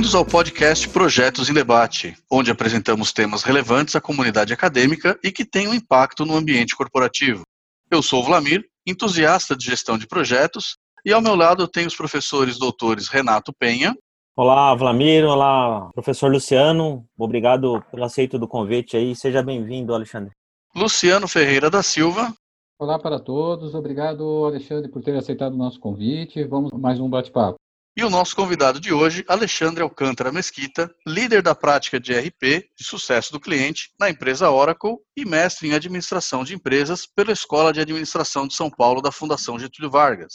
Bem-vindos ao podcast Projetos em Debate, onde apresentamos temas relevantes à comunidade acadêmica e que têm um impacto no ambiente corporativo. Eu sou o Vlamir, entusiasta de gestão de projetos, e ao meu lado eu tenho os professores doutores Renato Penha. Olá, Vlamir. Olá, professor Luciano. Obrigado pelo aceito do convite aí. Seja bem-vindo, Alexandre. Luciano Ferreira da Silva. Olá para todos. Obrigado, Alexandre, por ter aceitado o nosso convite. Vamos mais um bate-papo. E o nosso convidado de hoje, Alexandre Alcântara Mesquita, líder da prática de RP de sucesso do cliente na empresa Oracle e mestre em administração de empresas pela Escola de Administração de São Paulo da Fundação Getúlio Vargas.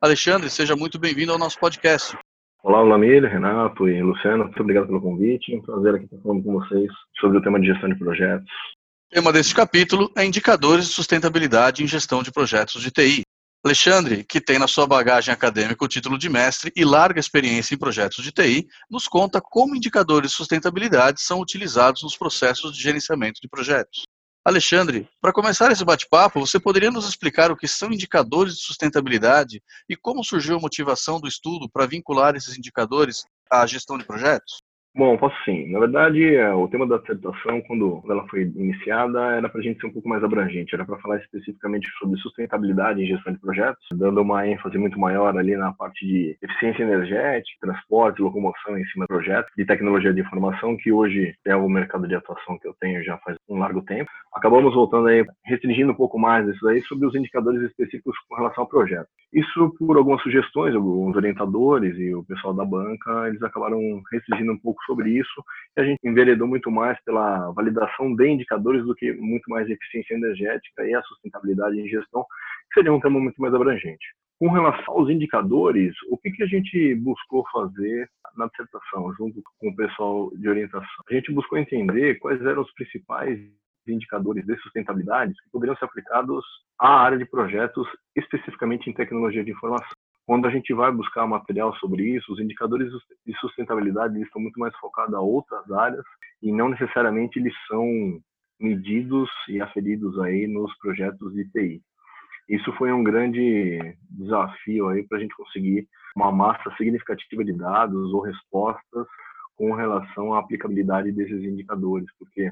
Alexandre, seja muito bem-vindo ao nosso podcast. Olá, Lamir, Renato e Luciano, muito obrigado pelo convite. É um prazer aqui estar falando com vocês sobre o tema de gestão de projetos. O tema deste capítulo é indicadores de sustentabilidade em gestão de projetos de TI. Alexandre, que tem na sua bagagem acadêmica o título de mestre e larga experiência em projetos de TI, nos conta como indicadores de sustentabilidade são utilizados nos processos de gerenciamento de projetos. Alexandre, para começar esse bate-papo, você poderia nos explicar o que são indicadores de sustentabilidade e como surgiu a motivação do estudo para vincular esses indicadores à gestão de projetos? Bom, posso sim. Na verdade, é, o tema da dissertação, quando ela foi iniciada, era para a gente ser um pouco mais abrangente, era para falar especificamente sobre sustentabilidade em gestão de projetos, dando uma ênfase muito maior ali na parte de eficiência energética, transporte, locomoção em cima de projetos, de tecnologia de informação, que hoje é o mercado de atuação que eu tenho já faz um largo tempo. Acabamos voltando aí, restringindo um pouco mais isso aí sobre os indicadores específicos com relação ao projeto. Isso por algumas sugestões, alguns orientadores e o pessoal da banca, eles acabaram restringindo um pouco sobre isso e a gente enveredou muito mais pela validação de indicadores do que muito mais eficiência energética e a sustentabilidade em gestão, que seria um tema muito mais abrangente. Com relação aos indicadores, o que, que a gente buscou fazer na dissertação, junto com o pessoal de orientação? A gente buscou entender quais eram os principais indicadores de sustentabilidade que poderiam ser aplicados à área de projetos, especificamente em tecnologia de informação. Quando a gente vai buscar material sobre isso, os indicadores de sustentabilidade estão muito mais focados a outras áreas e não necessariamente eles são medidos e aferidos aí nos projetos de TI. Isso foi um grande desafio aí para a gente conseguir uma massa significativa de dados ou respostas com relação à aplicabilidade desses indicadores, porque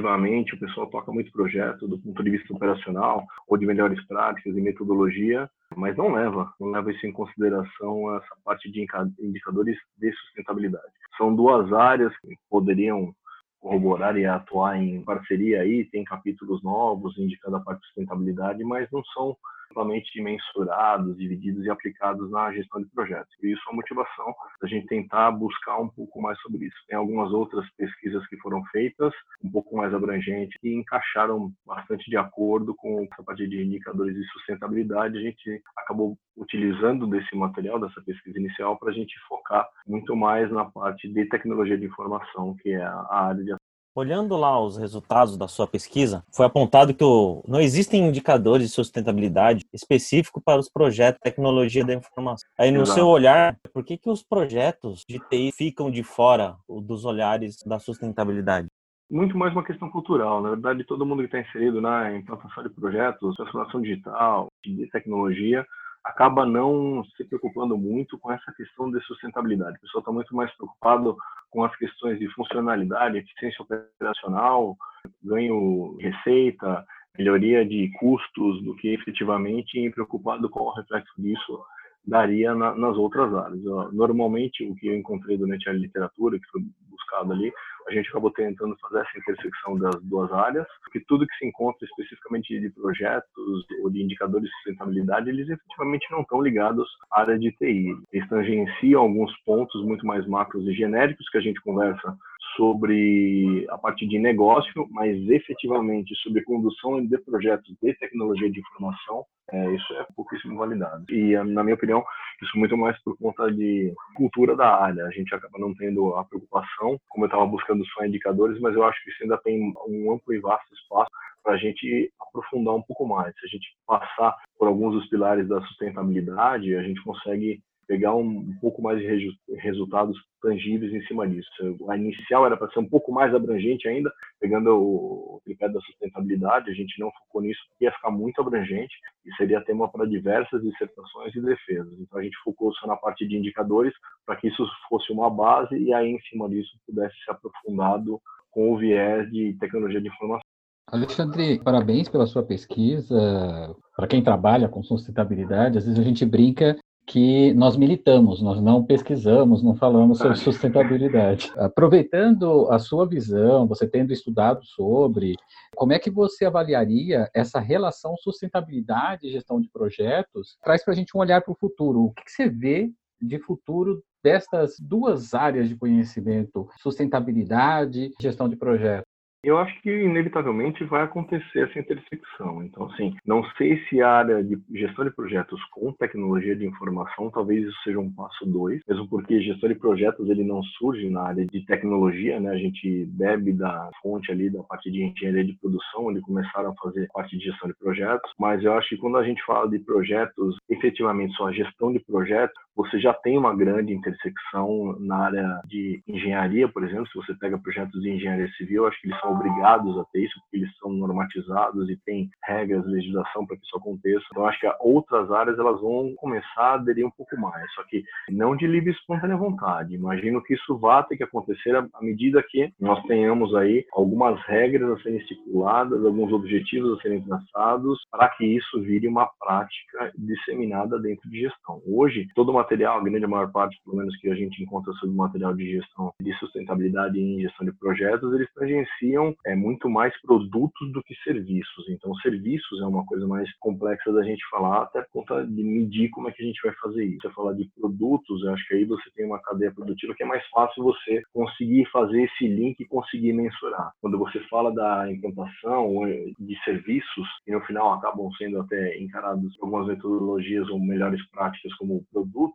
efetivamente o pessoal toca muito projeto do ponto de vista operacional ou de melhores práticas e metodologia, mas não leva, não leva isso em consideração essa parte de indicadores de sustentabilidade. São duas áreas que poderiam corroborar e atuar em parceria aí, tem capítulos novos indicando a parte de sustentabilidade, mas não são totalmente mensurados, divididos e aplicados na gestão de projetos. E isso é a motivação da gente tentar buscar um pouco mais sobre isso. Tem algumas outras pesquisas que foram feitas, um pouco mais abrangentes, e encaixaram bastante de acordo com essa parte de indicadores de sustentabilidade. A gente acabou utilizando desse material, dessa pesquisa inicial, para a gente focar muito mais na parte de tecnologia de informação, que é a área de Olhando lá os resultados da sua pesquisa, foi apontado que o, não existem indicadores de sustentabilidade específico para os projetos de tecnologia da informação. Aí, no Exato. seu olhar, por que, que os projetos de TI ficam de fora dos olhares da sustentabilidade? muito mais uma questão cultural. Na verdade, todo mundo que está inserido na implantação de projetos, transformação digital, de tecnologia, acaba não se preocupando muito com essa questão de sustentabilidade. O pessoal está muito mais preocupado com as questões de funcionalidade, eficiência operacional, ganho receita, melhoria de custos, do que efetivamente preocupado com o reflexo disso daria na, nas outras áreas. Normalmente, o que eu encontrei durante a literatura, que foi buscado ali, a gente acabou tentando fazer essa intersecção das duas áreas, porque tudo que se encontra especificamente de projetos ou de indicadores de sustentabilidade, eles efetivamente não estão ligados à área de TI. Eles tangenciam alguns pontos muito mais macros e genéricos que a gente conversa sobre a parte de negócio, mas efetivamente sobre condução de projetos de tecnologia de informação, é, isso é pouquíssimo validado. E, na minha opinião, isso muito mais por conta de cultura da área. A gente acaba não tendo a preocupação, como eu estava buscando só indicadores, mas eu acho que isso ainda tem um amplo e vasto espaço para a gente aprofundar um pouco mais. Se a gente passar por alguns dos pilares da sustentabilidade, a gente consegue pegar um, um pouco mais de resultados tangíveis em cima disso. A inicial era para ser um pouco mais abrangente ainda, pegando o tripé da sustentabilidade, a gente não focou nisso porque ia ficar muito abrangente e seria tema para diversas dissertações e defesas. Então a gente focou só na parte de indicadores para que isso fosse uma base e aí em cima disso pudesse ser aprofundado com o viés de tecnologia de informação. Alexandre, parabéns pela sua pesquisa. Para quem trabalha com sustentabilidade, às vezes a gente brinca que nós militamos, nós não pesquisamos, não falamos sobre sustentabilidade. Aproveitando a sua visão, você tendo estudado sobre, como é que você avaliaria essa relação sustentabilidade e gestão de projetos? Traz para a gente um olhar para o futuro. O que, que você vê de futuro destas duas áreas de conhecimento, sustentabilidade e gestão de projetos? Eu acho que inevitavelmente vai acontecer essa intersecção. Então, assim, não sei se a área de gestão de projetos com tecnologia de informação, talvez isso seja um passo dois, mesmo porque gestão de projetos ele não surge na área de tecnologia, né? A gente bebe da fonte ali da parte de engenharia de produção, onde começaram a fazer parte de gestão de projetos. Mas eu acho que quando a gente fala de projetos, efetivamente só a gestão de projetos, você já tem uma grande intersecção na área de engenharia, por exemplo, se você pega projetos de engenharia civil, acho que eles são obrigados a ter isso, porque eles são normatizados e tem regras, legislação para que isso aconteça. Então, acho que outras áreas elas vão começar a aderir um pouco mais, só que não de livre e espontânea vontade. Imagino que isso vá ter que acontecer à medida que nós tenhamos aí algumas regras a serem estipuladas, alguns objetivos a serem traçados, para que isso vire uma prática disseminada dentro de gestão. Hoje, todo material, a grande maior parte, pelo menos que a gente encontra sobre material de gestão de sustentabilidade e gestão de projetos, eles tangenciam é muito mais produtos do que serviços. Então, serviços é uma coisa mais complexa da gente falar, até por conta de medir como é que a gente vai fazer isso. Você falar de produtos, eu acho que aí você tem uma cadeia produtiva que é mais fácil você conseguir fazer esse link e conseguir mensurar. Quando você fala da implantação de serviços, e no final acabam sendo até encarados algumas metodologias ou melhores práticas como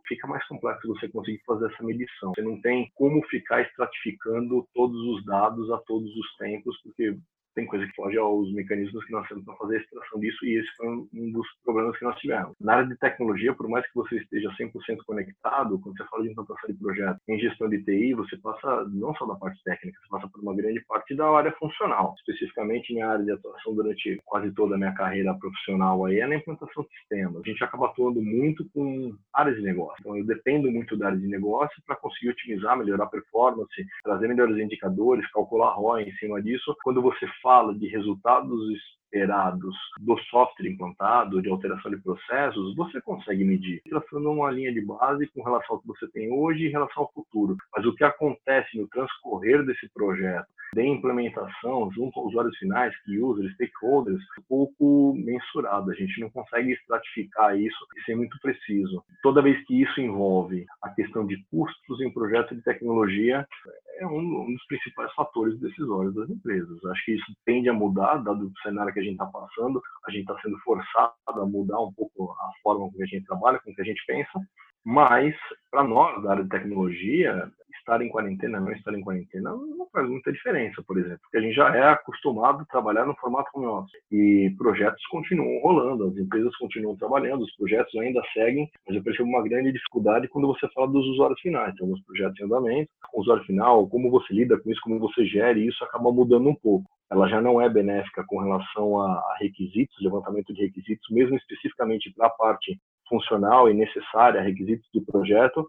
fica mais complexo você conseguir fazer essa medição. Você não tem como ficar estratificando todos os dados a todos os tempos porque tem coisa que foge aos mecanismos que nós temos para fazer a extração disso e esse foi um dos problemas que nós tivemos. Na área de tecnologia, por mais que você esteja 100% conectado, quando você fala de implantação de projeto em gestão de TI, você passa não só da parte técnica, você passa por uma grande parte da área funcional. Especificamente minha área de atuação durante quase toda a minha carreira profissional aí é na implantação de sistemas. A gente acaba atuando muito com áreas de negócio. Então eu dependo muito da área de negócio para conseguir otimizar, melhorar a performance, trazer melhores indicadores, calcular ROI em cima disso. Quando você fala de resultados esperados do software implantado, de alteração de processos, você consegue medir, traçando uma linha de base com relação ao que você tem hoje e em relação ao futuro. Mas o que acontece no transcorrer desse projeto, de implementação junto aos usuários finais, que users, stakeholders, é um pouco mensurado. A gente não consegue estratificar isso e ser muito preciso. Toda vez que isso envolve a questão de custos em projeto de tecnologia, é um, um dos principais fatores decisórios das empresas. Acho que isso tende a mudar, dado o cenário que a gente está passando. A gente está sendo forçado a mudar um pouco a forma como a gente trabalha, como que a gente pensa. Mas, para nós, da área de tecnologia, estar em quarentena, não estar em quarentena, não faz muita diferença, por exemplo, porque a gente já é acostumado a trabalhar no formato home office. E projetos continuam rolando, as empresas continuam trabalhando, os projetos ainda seguem, mas eu percebo uma grande dificuldade quando você fala dos usuários finais. Tem alguns projetos em andamento, o usuário final, como você lida com isso, como você gere isso, acaba mudando um pouco ela já não é benéfica com relação a, requisitos, levantamento de requisitos, mesmo especificamente para a parte funcional e necessária, requisitos de projeto,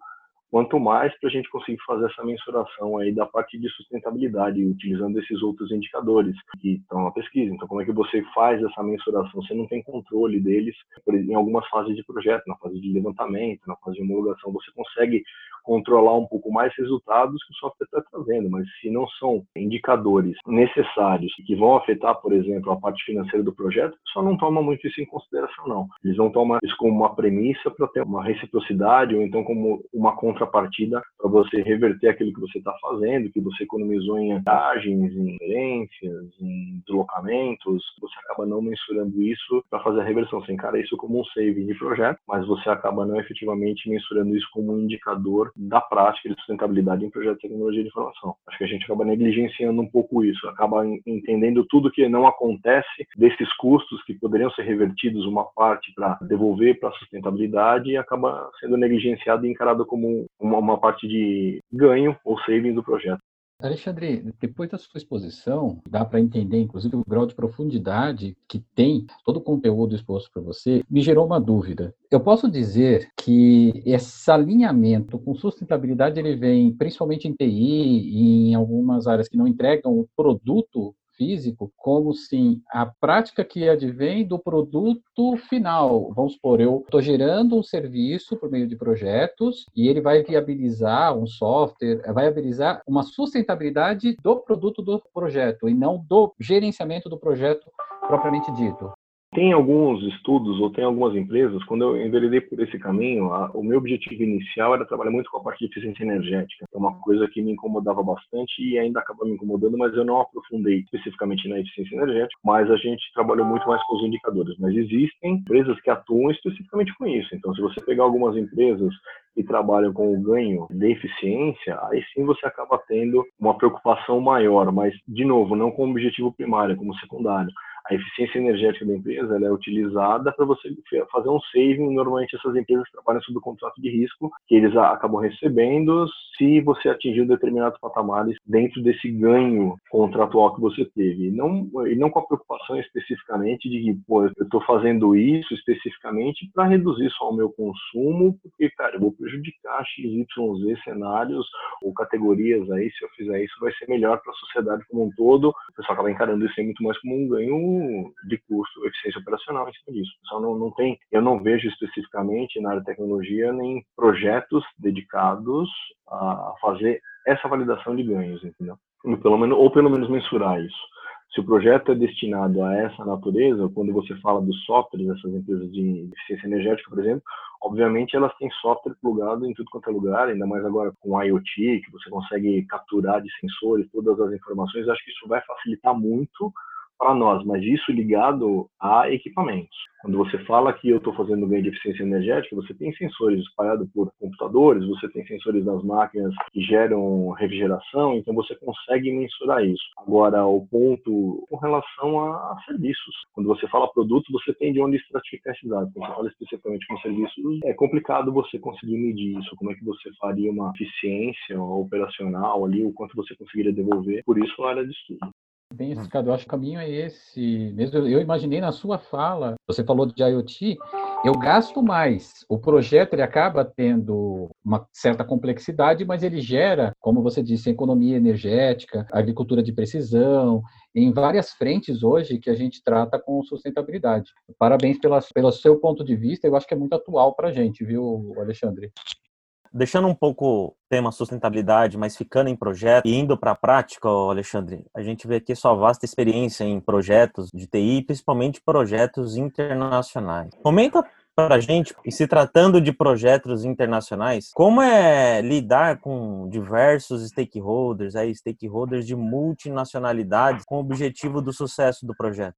quanto mais para a gente conseguir fazer essa mensuração aí da parte de sustentabilidade, utilizando esses outros indicadores que estão na pesquisa. Então, como é que você faz essa mensuração? Você não tem controle deles em algumas fases de projeto, na fase de levantamento, na fase de homologação, você consegue controlar um pouco mais resultados que o software está trazendo, mas se não são indicadores necessários que vão afetar, por exemplo, a parte financeira do projeto, o pessoal não toma muito isso em consideração, não. Eles vão tomar isso como uma premissa para ter uma reciprocidade ou então como uma contrapartida para você reverter aquilo que você está fazendo, que você economizou em viagens, em gerências, em deslocamentos, você acaba não mensurando isso para fazer a reversão. Você encara isso como um saving de projeto, mas você acaba não efetivamente mensurando isso como um indicador da prática de sustentabilidade em projetos de tecnologia de informação. Acho que a gente acaba negligenciando um pouco isso, acaba entendendo tudo que não acontece desses custos que poderiam ser revertidos uma parte para devolver para a sustentabilidade e acaba sendo negligenciado e encarado como uma, uma parte de ganho ou saving do projeto. Alexandre, depois da sua exposição, dá para entender, inclusive, o grau de profundidade que tem todo o conteúdo exposto para você, me gerou uma dúvida. Eu posso dizer que esse alinhamento com sustentabilidade ele vem principalmente em TI e em algumas áreas que não entregam o produto físico como sim a prática que advém do produto final. Vamos supor, eu estou gerando um serviço por meio de projetos e ele vai viabilizar um software, vai viabilizar uma sustentabilidade do produto do projeto e não do gerenciamento do projeto propriamente dito. Tem alguns estudos ou tem algumas empresas, quando eu enveredei por esse caminho, a, o meu objetivo inicial era trabalhar muito com a parte de eficiência energética. É uma coisa que me incomodava bastante e ainda acaba me incomodando, mas eu não aprofundei especificamente na eficiência energética, mas a gente trabalhou muito mais com os indicadores. Mas existem empresas que atuam especificamente com isso. Então, se você pegar algumas empresas que trabalham com o ganho de eficiência, aí sim você acaba tendo uma preocupação maior, mas, de novo, não como objetivo primário, como secundário a eficiência energética da empresa é utilizada para você fazer um saving. Normalmente essas empresas trabalham sob contrato de risco que eles acabam recebendo se você atingir determinados patamares dentro desse ganho contratual que você teve. E não, e não com a preocupação especificamente de que, pô, eu estou fazendo isso especificamente para reduzir só o meu consumo, porque, cara, eu vou prejudicar X, Y, Z cenários ou categorias aí, se eu fizer isso vai ser melhor para a sociedade como um todo. O pessoal acaba encarando isso aí muito mais como um ganho de custo, eficiência operacional em cima disso. Só não, não tem, eu não vejo especificamente na área de tecnologia nem projetos dedicados a fazer essa validação de ganhos, entendeu? Pelo menos, ou pelo menos mensurar isso. Se o projeto é destinado a essa natureza, quando você fala dos softwares dessas empresas de eficiência energética, por exemplo, obviamente elas têm software plugado em tudo quanto é lugar, ainda mais agora com IoT, que você consegue capturar de sensores todas as informações, acho que isso vai facilitar muito para nós, mas isso ligado a equipamentos. Quando você fala que eu estou fazendo ganho de eficiência energética, você tem sensores espalhados por computadores, você tem sensores nas máquinas que geram refrigeração, então você consegue mensurar isso. Agora, o ponto com relação a, serviços. Quando você fala produto, você tem de onde estratificar esses dados. Quando você fala especificamente com serviços, é complicado você conseguir medir isso. Como é que você faria uma eficiência operacional ali, o quanto você conseguiria devolver. Por isso, a área de estudo. Bem explicado. Eu acho que o caminho é esse mesmo. Eu imaginei na sua fala, você falou de IoT, eu gasto mais. O projeto ele acaba tendo uma certa complexidade, mas ele gera, como você disse, economia energética, agricultura de precisão, em várias frentes hoje que a gente trata com sustentabilidade. Parabéns pela, pelo seu ponto de vista, eu acho que é muito atual para a gente, viu, Alexandre? Deixando um pouco o tema sustentabilidade, mas ficando em projeto e indo para a prática, Alexandre, a gente vê aqui sua vasta experiência em projetos de TI, principalmente projetos internacionais. Comenta para a gente, e se tratando de projetos internacionais, como é lidar com diversos stakeholders, aí, stakeholders de multinacionalidades, com o objetivo do sucesso do projeto?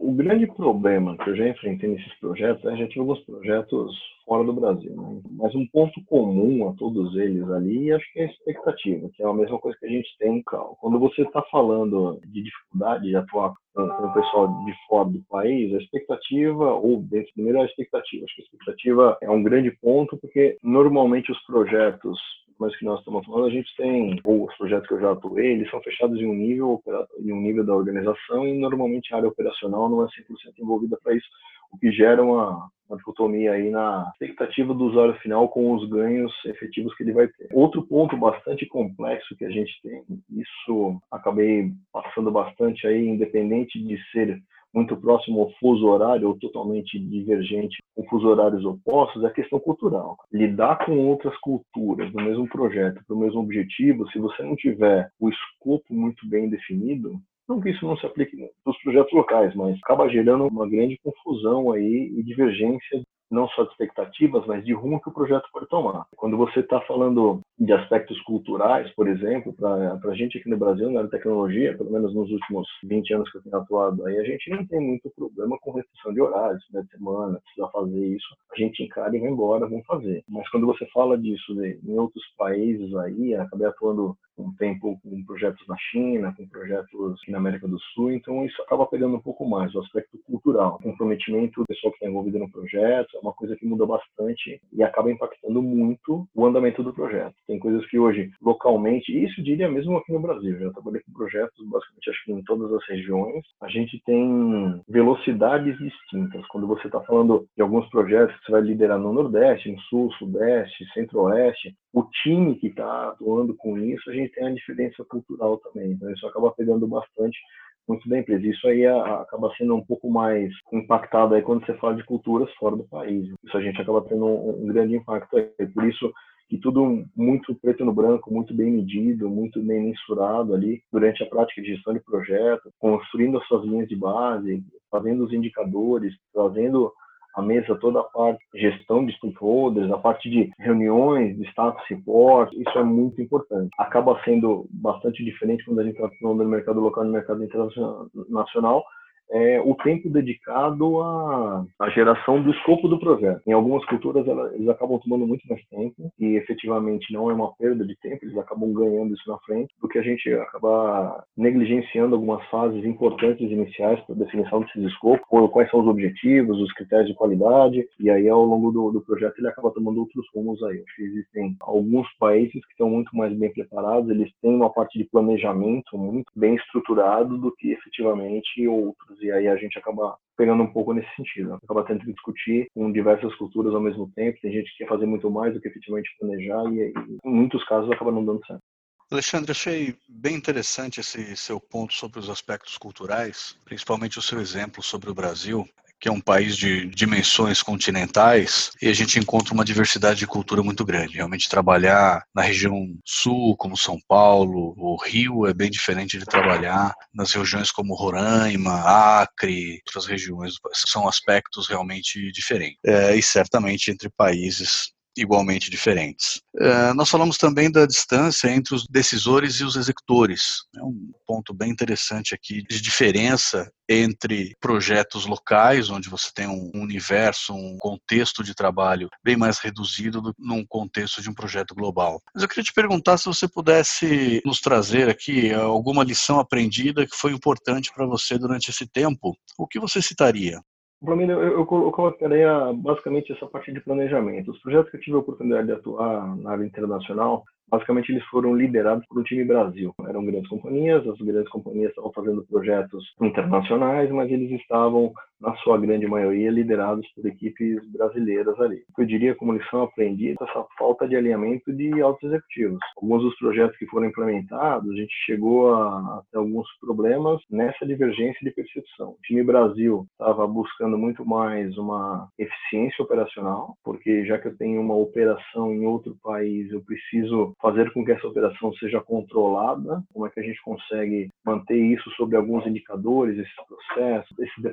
O grande problema que eu já enfrentei nesses projetos, é a gente tive alguns projetos fora do Brasil, né? mas um ponto comum a todos eles ali, acho que é a expectativa, que é a mesma coisa que a gente tem em Cal. Quando você está falando de dificuldade de atuar com, o pessoal de fora do país, a expectativa, ou dentro do melhor, a expectativa. Acho que a expectativa é um grande ponto, porque normalmente os projetos mas que nós estamos falando, a gente tem, os projetos que eu já atuei, eles são fechados em um nível, em um nível da organização e normalmente a área operacional não é 100% envolvida para isso, o que gera uma, uma dicotomia aí na expectativa do usuário final com os ganhos efetivos que ele vai ter. Outro ponto bastante complexo que a gente tem, isso acabei passando bastante aí, independente de ser muito próximo ao fuso horário ou totalmente divergente com fuso horários opostos, é questão cultural. Lidar com outras culturas no mesmo projeto, para o mesmo objetivo, se você não tiver o escopo muito bem definido, não que isso não se aplique nos projetos locais, mas acaba gerando uma grande confusão aí e divergência não só de expectativas, mas de rumo que o projeto pode tomar. Quando você está falando de aspectos culturais, por exemplo, para a gente aqui no Brasil, na tecnologia, pelo menos nos últimos 20 anos que eu tenho atuado aí, a gente não tem muito problema com restrição de horários, né, de semana, precisa fazer isso. A gente encara e vai embora, vamos fazer. Mas quando você fala disso de, em outros países aí, acabei atuando um tempo com projetos na China, com projetos na América do Sul, então isso acaba pegando um pouco mais o aspecto cultural, o comprometimento do pessoal que está envolvido no projeto, é uma coisa que muda bastante e acaba impactando muito o andamento do projeto. Tem coisas que hoje, localmente, e isso diria mesmo aqui no Brasil, já trabalhei com projetos basicamente acho que em todas as regiões, a gente tem velocidades distintas. Quando você está falando de alguns projetos você vai liderar no Nordeste, no Sul, Sudeste, Centro-Oeste, o time que está atuando com isso, a gente tem a diferença cultural também. Então, isso acaba pegando bastante muito da empresa. Isso aí acaba sendo um pouco mais impactado aí quando você fala de culturas fora do país. Isso a gente acaba tendo um, um grande impacto aí. Por isso que tudo muito preto no branco, muito bem medido, muito bem mensurado ali durante a prática de gestão de projeto, construindo as suas linhas de base, fazendo os indicadores, trazendo a mesa toda a parte de gestão de stakeholders, a parte de reuniões, de status report, isso é muito importante. Acaba sendo bastante diferente quando a gente está falando no mercado local e no mercado internacional, é, o tempo dedicado à, à, geração do escopo do projeto. Em algumas culturas, ela, eles acabam tomando muito mais tempo e efetivamente não é uma perda de tempo, eles acabam ganhando isso na frente, do que a gente acaba negligenciando algumas fases importantes iniciais para definição desses escopos, quais são os objetivos, os critérios de qualidade, e aí ao longo do, do projeto ele acaba tomando outros rumos aí. Acho que existem alguns países que estão muito mais bem preparados, eles têm uma parte de planejamento muito bem estruturado do que efetivamente outros e aí a gente acaba pegando um pouco nesse sentido. Né? Acaba tendo que discutir com diversas culturas ao mesmo tempo. Tem gente que quer fazer muito mais do que efetivamente planejar e, em muitos casos acaba não dando certo. Alexandre, achei bem interessante esse seu ponto sobre os aspectos culturais, principalmente o seu exemplo sobre o Brasil que é um país de dimensões continentais, e a gente encontra uma diversidade de cultura muito grande. Realmente trabalhar na região sul, como São Paulo, o Rio, é bem diferente de trabalhar nas regiões como Roraima, Acre, outras regiões. São aspectos realmente diferentes. É, e certamente entre países igualmente diferentes. Uh, nós falamos também da distância entre os decisores e os executores. É um ponto bem interessante aqui de diferença entre projetos locais, onde você tem um universo, um contexto de trabalho bem mais reduzido do num contexto de um projeto global. Mas eu queria te perguntar se você pudesse nos trazer aqui alguma lição aprendida que foi importante para você durante esse tempo. O que você citaria? Para mim, eu, eu, colocaria basicamente essa parte de planejamento. Os projetos que eu tive a oportunidade de atuar na área internacional, basicamente eles foram liderados por um time Brasil. Eram grandes companhias, as grandes companhias estavam fazendo projetos internacionais, mas eles estavam, na sua grande maioria, liderados por equipes brasileiras ali. Eu diria como lição aprendida essa falta de alinhamento de altos executivos. Alguns dos projetos que foram implementados, a gente chegou a, a ter alguns problemas nessa divergência de percepção. O time Brasil estava buscando muito mais uma eficiência operacional, porque já que eu tenho uma operação em outro país, eu preciso fazer com que essa operação seja controlada, como é que a gente consegue manter isso sobre alguns indicadores, esses processos, esses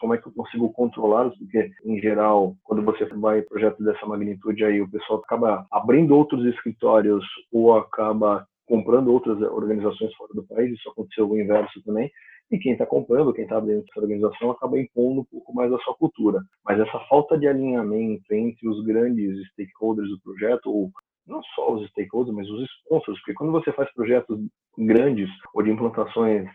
como é que eu consigo controlá-los, porque, em geral, quando você vai em projetos dessa magnitude aí, o pessoal acaba abrindo outros escritórios ou acaba comprando outras organizações fora do país, isso aconteceu o inverso também, e quem está comprando, quem está dentro dessa organização, acaba impondo um pouco mais a sua cultura. Mas essa falta de alinhamento entre os grandes stakeholders do projeto, ou não só os stakeholders, mas os sponsors, porque quando você faz projetos grandes ou de implantações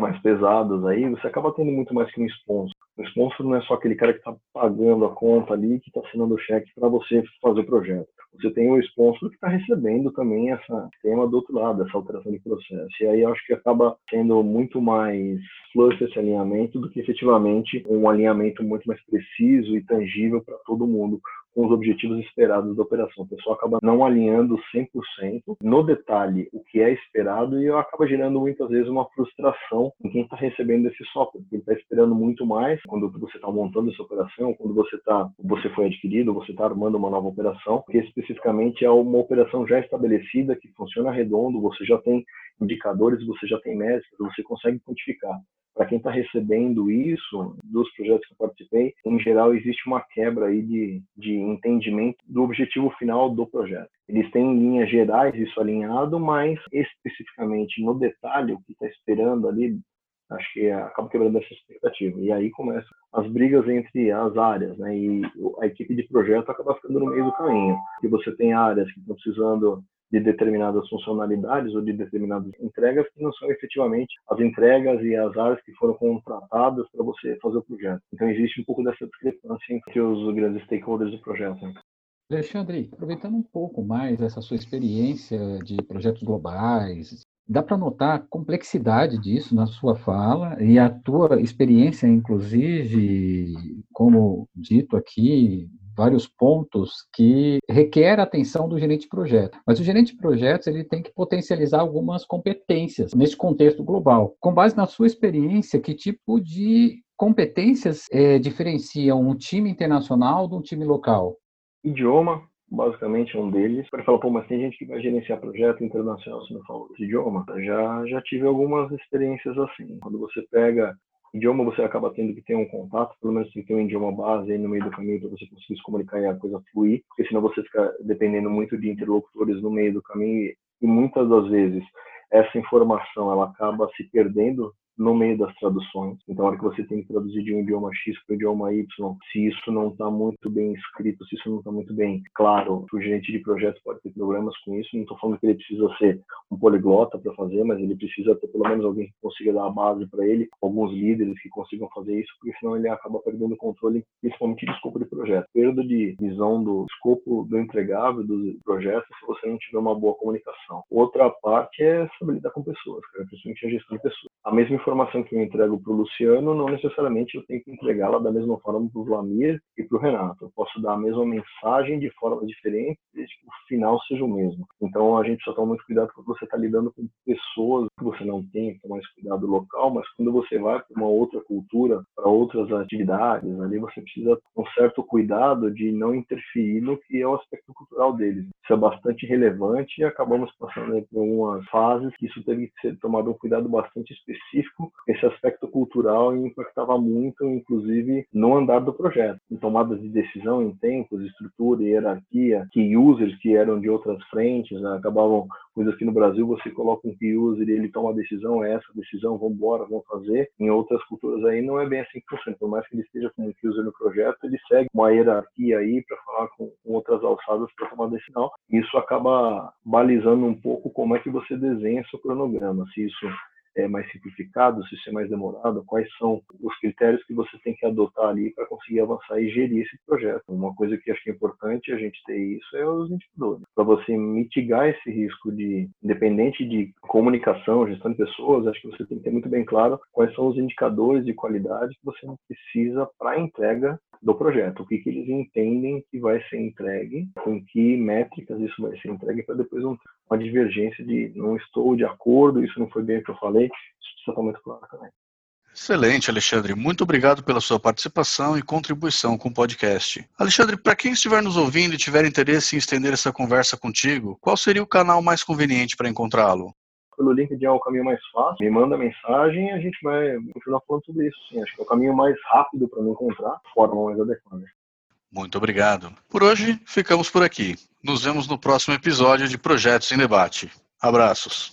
mais pesadas aí, você acaba tendo muito mais que um sponsor. O sponsor não é só aquele cara que está pagando a conta ali, que está assinando o cheque para você fazer o projeto. Você tem o sponsor que está recebendo também essa tema do outro lado, essa alteração de processo. E aí eu acho que acaba sendo muito mais fluxo esse alinhamento do que efetivamente um alinhamento muito mais preciso e tangível para todo mundo com os objetivos esperados da operação. O pessoal acaba não alinhando 100% no detalhe o que é esperado e acaba gerando muitas vezes uma frustração em quem está recebendo esse software, porque ele está esperando muito mais quando você está montando essa operação, quando você tá, você foi adquirido, você está armando uma nova operação, que especificamente é uma operação já estabelecida que funciona redondo, você já tem indicadores, você já tem métricas, você consegue quantificar para quem está recebendo isso, dos projetos que eu participei, em geral existe uma quebra aí de, de entendimento do objetivo final do projeto. Eles têm linhas gerais isso alinhado, mas especificamente no detalhe, o que está esperando ali Acho que acaba quebrando essa expectativa. E aí começam as brigas entre as áreas, né? E a equipe de projeto acaba ficando no meio do caminho. E você tem áreas que estão precisando de determinadas funcionalidades ou de determinadas entregas que não são efetivamente as entregas e as áreas que foram contratadas para você fazer o projeto. Então existe um pouco dessa discrepância entre os grandes stakeholders do projeto. Alexandre, aproveitando um pouco mais essa sua experiência de projetos globais, dá para notar a complexidade disso na sua fala e a tua experiência, inclusive, como dito aqui, vários pontos que requer a atenção do gerente de projeto. Mas o gerente de projetos ele tem que potencializar algumas competências nesse contexto global. Com base na sua experiência, que tipo de competências é, diferenciam um time internacional de um time local? Idioma, basicamente é um deles. Para falar, pô, mas tem gente que vai gerenciar projeto internacional se não fala outro idioma. Já, já tive algumas experiências assim. Quando você pega idioma, você acaba tendo que ter um contato, pelo menos tem que ter um idioma base aí no meio do caminho para você conseguir se comunicar e a coisa fluir, porque senão você fica dependendo muito de interlocutores no meio do caminho e muitas das vezes essa informação ela acaba se perdendo no meio das traduções. Então, a hora que você tem que traduzir de um idioma X para o idioma Y, se isso não está muito bem escrito, se isso não está muito bem claro, o gerente de projeto pode ter problemas com isso. Não estou falando que ele precisa ser um poliglota para fazer, mas ele precisa ter pelo menos alguém que consiga dar a base para ele, alguns líderes que consigam fazer isso, porque senão ele acaba perdendo o controle, principalmente de escopo de projeto. Perda de visão do escopo do entregável do projeto se você não tiver uma boa comunicação. Outra parte é saber lidar com pessoas, principalmente a gestão de pessoas. A mesma informação que eu entrego para o Luciano, não necessariamente eu tenho que entregá-la da mesma forma para o Vlamir e para o Renato. Eu posso dar a mesma mensagem de forma diferente, desde que o final seja o mesmo. Então a gente só toma muito cuidado quando você está lidando com pessoas que você não tem, tomar mais cuidado local, mas quando você vai para uma outra cultura, para outras atividades, ali você precisa ter um certo cuidado de não interferir no que é o aspecto cultural deles. Isso é bastante relevante e acabamos passando por algumas fases que isso teve que ser tomado um cuidado bastante específico. Esse aspecto cultural impactava muito, inclusive, no andar do projeto. Em tomadas de decisão, em tempos, estrutura, hierarquia, que users que eram de outras frentes, né, acabavam coisas que no Brasil você coloca um key user e ele toma a decisão, é essa decisão, vamos embora, vamos fazer. Em outras culturas aí não é bem assim que funciona. Por mais que ele esteja como key user no projeto, ele segue uma hierarquia aí para falar com, com, outras alçadas para tomar decisão. Isso acaba balizando um pouco como é que você desenha seu cronograma. Se isso é mais simplificado, se isso é mais demorado, quais são os critérios que você tem que adotar ali para conseguir avançar e gerir esse projeto. Uma coisa que acho que é importante a gente ter isso é os indicadores. Para você mitigar esse risco de, independente de comunicação, gestão de pessoas, acho que você tem que ter muito bem claro quais são os indicadores de qualidade que você precisa para a entrega do projeto, o que, que eles entendem que vai ser entregue, com que métricas isso vai ser entregue, para depois ter uma divergência de não estou de acordo, isso não foi bem o que eu falei, isso precisa estar muito claro também. Excelente, Alexandre. Muito obrigado pela sua participação e contribuição com o podcast. Alexandre, para quem estiver nos ouvindo e tiver interesse em estender essa conversa contigo, qual seria o canal mais conveniente para encontrá-lo? Pelo LinkedIn é o caminho mais fácil. Me manda mensagem e a gente vai continuar falando sobre isso. Sim, acho que é o caminho mais rápido para me encontrar, forma mais adequada. Muito obrigado. Por hoje, ficamos por aqui. Nos vemos no próximo episódio de Projetos em Debate. Abraços.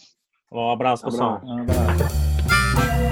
Um abraço, pessoal. Um abraço.